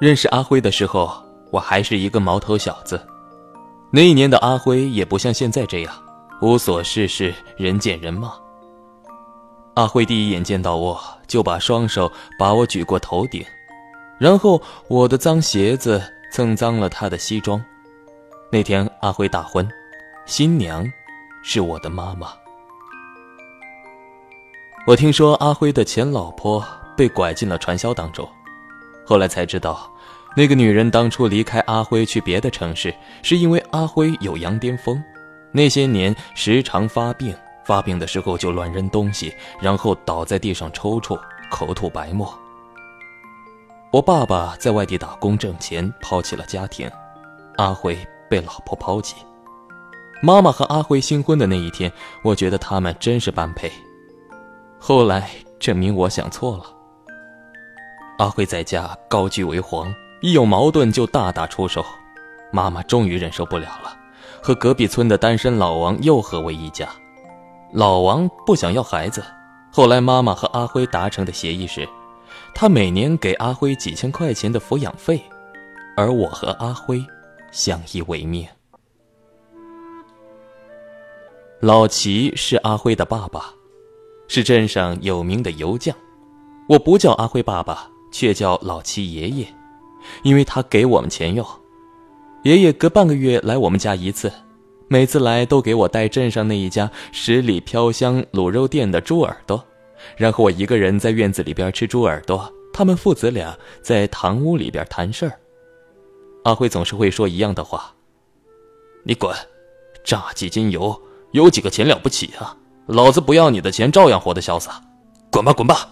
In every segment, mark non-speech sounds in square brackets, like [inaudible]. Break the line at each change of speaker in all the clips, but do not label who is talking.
认识阿辉的时候，我还是一个毛头小子。那一年的阿辉也不像现在这样无所事事，人见人骂。阿辉第一眼见到我就把双手把我举过头顶，然后我的脏鞋子蹭脏了他的西装。那天阿辉大婚，新娘是我的妈妈。我听说阿辉的前老婆被拐进了传销当中，后来才知道，那个女人当初离开阿辉去别的城市，是因为阿辉有羊癫疯，那些年时常发病，发病的时候就乱扔东西，然后倒在地上抽搐，口吐白沫。我爸爸在外地打工挣钱，抛弃了家庭，阿辉被老婆抛弃。妈妈和阿辉新婚的那一天，我觉得他们真是般配。后来证明我想错了。阿辉在家高居为皇，一有矛盾就大打出手。妈妈终于忍受不了了，和隔壁村的单身老王又合为一家。老王不想要孩子，后来妈妈和阿辉达成的协议是，他每年给阿辉几千块钱的抚养费，而我和阿辉相依为命。老齐是阿辉的爸爸。是镇上有名的油匠，我不叫阿辉爸爸，却叫老七爷爷，因为他给我们钱用。爷爷隔半个月来我们家一次，每次来都给我带镇上那一家十里飘香卤肉店的猪耳朵，然后我一个人在院子里边吃猪耳朵，他们父子俩在堂屋里边谈事儿。阿辉总是会说一样的话：“你滚，榨几斤油，有几个钱了不起啊？”老子不要你的钱，照样活得潇洒，滚吧滚吧。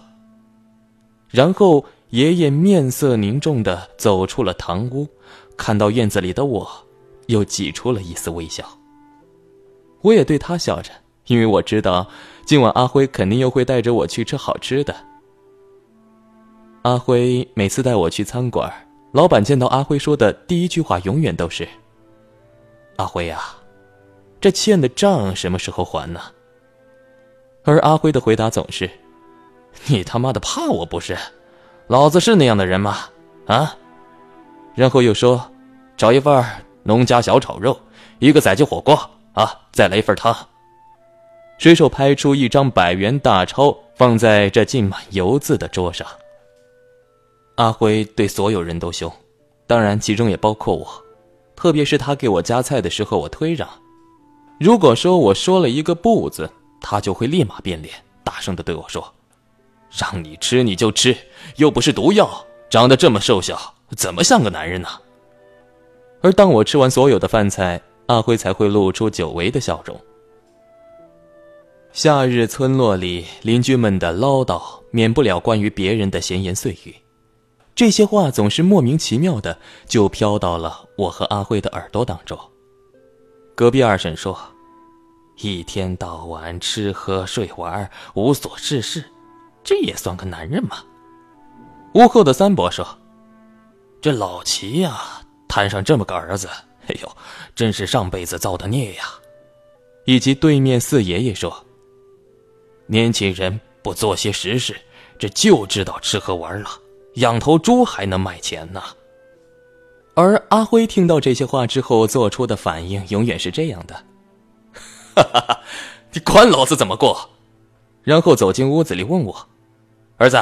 然后爷爷面色凝重的走出了堂屋，看到院子里的我，又挤出了一丝微笑。我也对他笑着，因为我知道今晚阿辉肯定又会带着我去吃好吃的。阿辉每次带我去餐馆，老板见到阿辉说的第一句话永远都是：“阿辉呀，这欠的账什么时候还呢？”而阿辉的回答总是：“你他妈的怕我不是？老子是那样的人吗？啊？”然后又说：“找一份农家小炒肉，一个宰鸡火锅啊，再来一份汤。”随手拍出一张百元大钞，放在这浸满油渍的桌上。阿辉对所有人都凶，当然其中也包括我，特别是他给我夹菜的时候，我推让。如果说我说了一个不字。他就会立马变脸，大声的对我说：“让你吃你就吃，又不是毒药，长得这么瘦小，怎么像个男人呢？”而当我吃完所有的饭菜，阿辉才会露出久违的笑容。夏日村落里，邻居们的唠叨免不了关于别人的闲言碎语，这些话总是莫名其妙的就飘到了我和阿辉的耳朵当中。隔壁二婶说。一天到晚吃喝睡玩，无所事事，这也算个男人吗？屋后的三伯说：“这老齐呀，摊上这么个儿子，哎呦，真是上辈子造的孽呀。”以及对面四爷爷说：“年轻人不做些实事，这就知道吃喝玩乐，养头猪还能卖钱呢。”而阿辉听到这些话之后做出的反应，永远是这样的。[laughs] 哈哈哈！你管老子怎么过？然后走进屋子里问我：“儿子，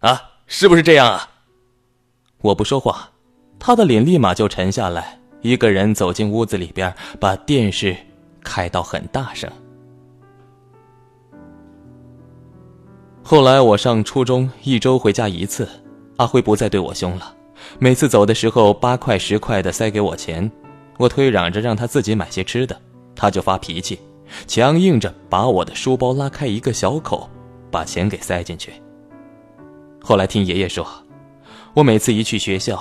啊，是不是这样啊？”我不说话，他的脸立马就沉下来。一个人走进屋子里边，把电视开到很大声。后来我上初中，一周回家一次，阿辉不再对我凶了。每次走的时候，八块十块的塞给我钱，我推嚷着让他自己买些吃的。他就发脾气，强硬着把我的书包拉开一个小口，把钱给塞进去。后来听爷爷说，我每次一去学校，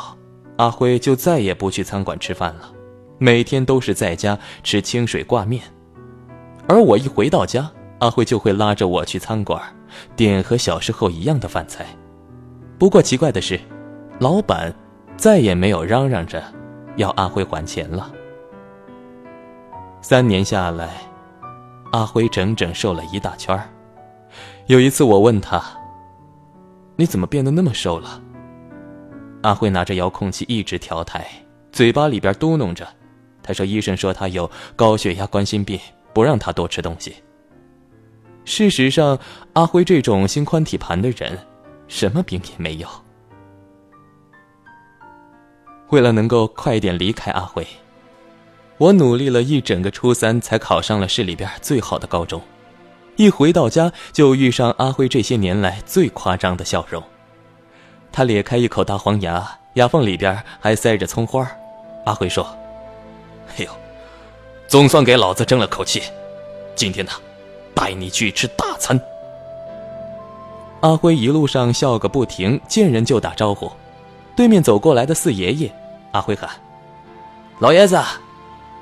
阿辉就再也不去餐馆吃饭了，每天都是在家吃清水挂面。而我一回到家，阿辉就会拉着我去餐馆，点和小时候一样的饭菜。不过奇怪的是，老板再也没有嚷嚷着要阿辉还钱了。三年下来，阿辉整整瘦了一大圈有一次我问他：“你怎么变得那么瘦了？”阿辉拿着遥控器一直调台，嘴巴里边嘟哝着：“他说医生说他有高血压、冠心病，不让他多吃东西。”事实上，阿辉这种心宽体盘的人，什么病也没有。为了能够快点离开阿辉，我努力了一整个初三，才考上了市里边最好的高中。一回到家，就遇上阿辉这些年来最夸张的笑容。他咧开一口大黄牙，牙缝里边还塞着葱花。阿辉说：“哎呦，总算给老子争了口气。今天呢。”带你去吃大餐。阿辉一路上笑个不停，见人就打招呼。对面走过来的四爷爷，阿辉喊：“老爷子，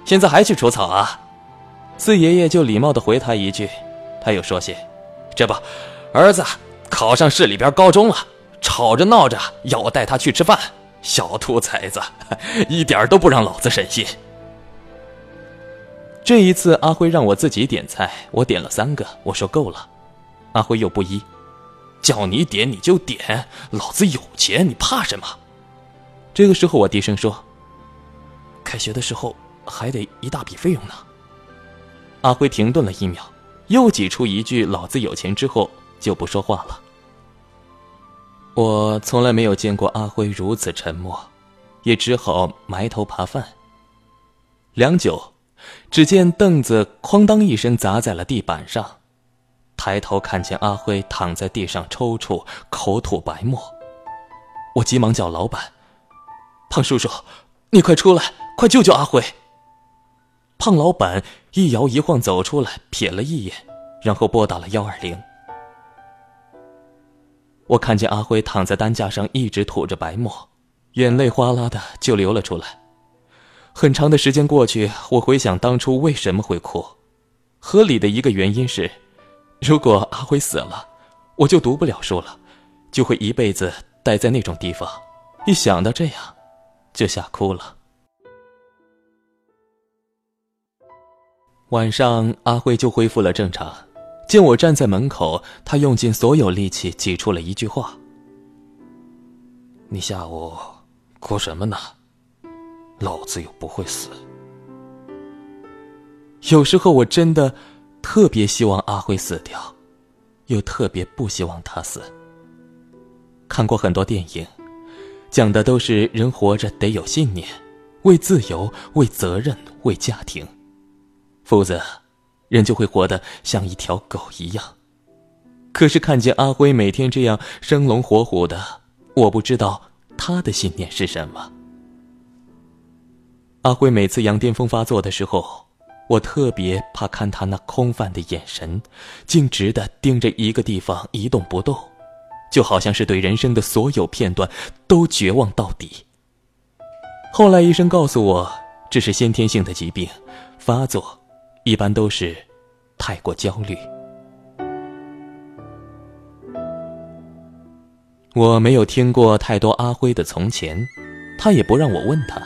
现在还去除草啊？”四爷爷就礼貌的回他一句。他又说些：“这不，儿子考上市里边高中了，吵着闹着要我带他去吃饭。小兔崽子，一点都不让老子省心。”这一次，阿辉让我自己点菜，我点了三个，我说够了。阿辉又不依，叫你点你就点，老子有钱，你怕什么？这个时候，我低声说：“开学的时候还得一大笔费用呢。”阿辉停顿了一秒，又挤出一句“老子有钱”之后就不说话了。我从来没有见过阿辉如此沉默，也只好埋头扒饭。良久。只见凳子哐当一声砸在了地板上，抬头看见阿辉躺在地上抽搐，口吐白沫。我急忙叫老板：“胖叔叔，你快出来，快救救阿辉！”胖老板一摇一晃走出来，瞥了一眼，然后拨打了幺二零。我看见阿辉躺在担架上，一直吐着白沫，眼泪哗啦的就流了出来。很长的时间过去，我回想当初为什么会哭，合理的一个原因是，如果阿辉死了，我就读不了书了，就会一辈子待在那种地方。一想到这样，就吓哭了。晚上，阿辉就恢复了正常，见我站在门口，他用尽所有力气挤出了一句话：“你下午哭什么呢？”老子又不会死。有时候我真的特别希望阿辉死掉，又特别不希望他死。看过很多电影，讲的都是人活着得有信念，为自由、为责任、为家庭，否则人就会活得像一条狗一样。可是看见阿辉每天这样生龙活虎的，我不知道他的信念是什么。阿辉每次羊癫疯发作的时候，我特别怕看他那空泛的眼神，径直的盯着一个地方一动不动，就好像是对人生的所有片段都绝望到底。后来医生告诉我，这是先天性的疾病，发作一般都是太过焦虑。我没有听过太多阿辉的从前，他也不让我问他。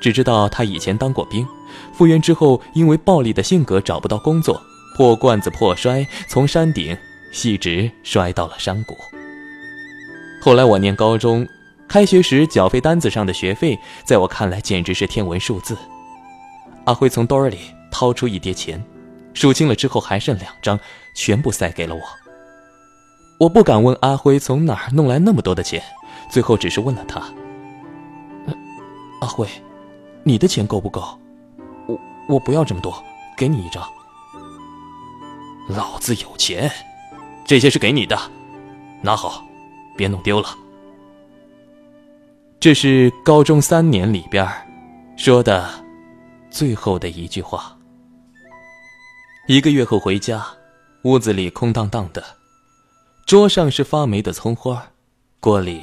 只知道他以前当过兵，复员之后因为暴力的性格找不到工作，破罐子破摔，从山顶一直摔到了山谷。后来我念高中，开学时缴费单子上的学费，在我看来简直是天文数字。阿辉从兜里掏出一叠钱，数清了之后还剩两张，全部塞给了我。我不敢问阿辉从哪儿弄来那么多的钱，最后只是问了他：“阿辉。”你的钱够不够？我我不要这么多，给你一张。老子有钱，这些是给你的，拿好，别弄丢了。这是高中三年里边说的最后的一句话。一个月后回家，屋子里空荡荡的，桌上是发霉的葱花，锅里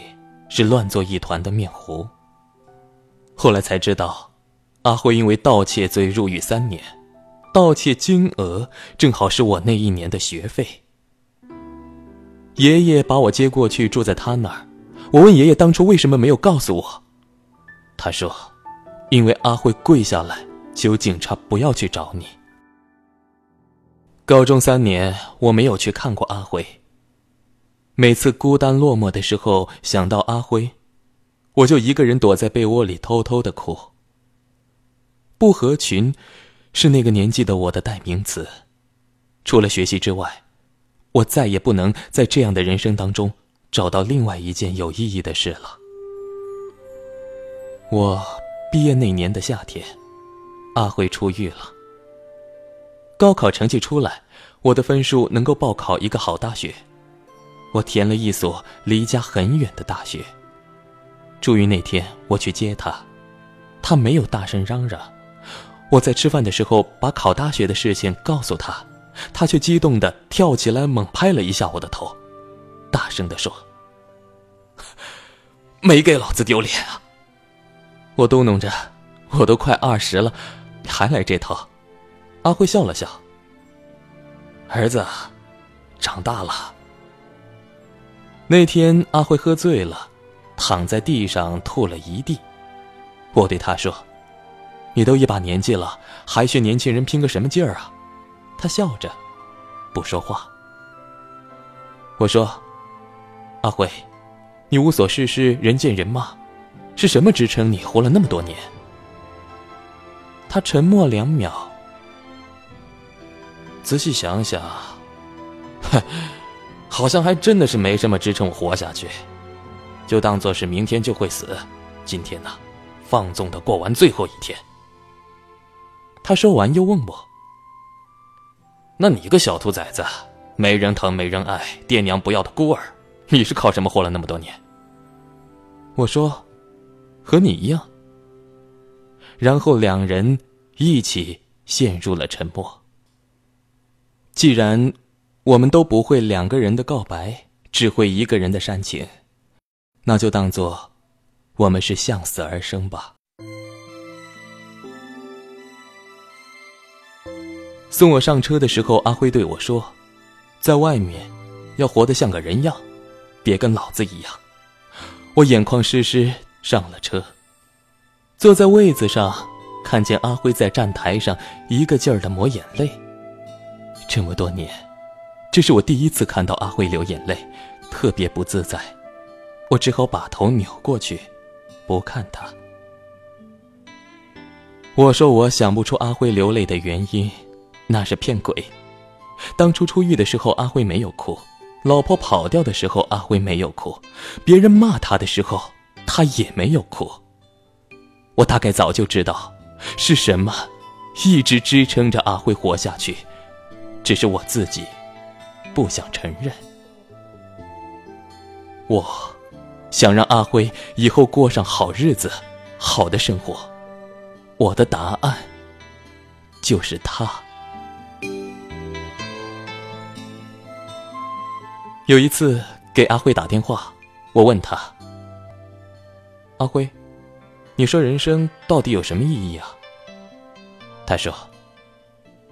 是乱作一团的面糊。后来才知道。阿辉因为盗窃罪入狱三年，盗窃金额正好是我那一年的学费。爷爷把我接过去住在他那儿，我问爷爷当初为什么没有告诉我，他说：“因为阿辉跪下来求警察不要去找你。”高中三年我没有去看过阿辉。每次孤单落寞的时候想到阿辉，我就一个人躲在被窝里偷偷的哭。不合群，是那个年纪的我的代名词。除了学习之外，我再也不能在这样的人生当中找到另外一件有意义的事了。我毕业那年的夏天，阿辉出狱了。高考成绩出来，我的分数能够报考一个好大学，我填了一所离家很远的大学。出于那天，我去接他，他没有大声嚷嚷。我在吃饭的时候把考大学的事情告诉他。他却激动的跳起来，猛拍了一下我的头，大声的说：“ [laughs] 没给老子丢脸啊！”我嘟囔着：“我都快二十了，还来这套？”阿辉笑了笑：“儿子，长大了。”那天阿辉喝醉了，躺在地上吐了一地。我对他说：“你都一把年纪了，还学年轻人拼个什么劲儿啊？”他笑着，不说话。我说：“阿辉，你无所事事，人见人骂，是什么支撑你活了那么多年？”他沉默两秒，仔细想想，哼，好像还真的是没什么支撑我活下去，就当做是明天就会死，今天呢，放纵的过完最后一天。他说完，又问我。那你个小兔崽子，没人疼没人爱，爹娘不要的孤儿，你是靠什么活了那么多年？我说，和你一样。然后两人一起陷入了沉默。既然我们都不会两个人的告白，只会一个人的煽情，那就当做我们是向死而生吧。送我上车的时候，阿辉对我说：“在外面，要活得像个人样，别跟老子一样。”我眼眶湿湿，上了车，坐在位子上，看见阿辉在站台上一个劲儿的抹眼泪。这么多年，这是我第一次看到阿辉流眼泪，特别不自在。我只好把头扭过去，不看他。我说我想不出阿辉流泪的原因。那是骗鬼！当初出狱的时候，阿辉没有哭；老婆跑掉的时候，阿辉没有哭；别人骂他的时候，他也没有哭。我大概早就知道，是什么一直支撑着阿辉活下去，只是我自己不想承认。我想让阿辉以后过上好日子、好的生活。我的答案就是他。有一次给阿辉打电话，我问他：“阿辉，你说人生到底有什么意义啊？”他说：“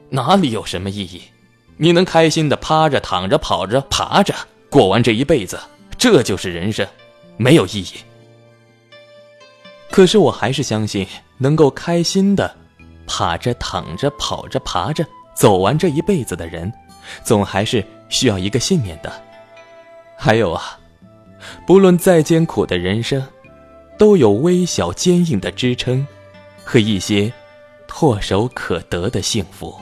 哪里有什么意义？你能开心的趴着、躺着、跑着、爬着过完这一辈子，这就是人生，没有意义。”可是我还是相信，能够开心的趴着、躺着、跑着、爬着走完这一辈子的人，总还是需要一个信念的。还有啊，不论再艰苦的人生，都有微小坚硬的支撑，和一些唾手可得的幸福。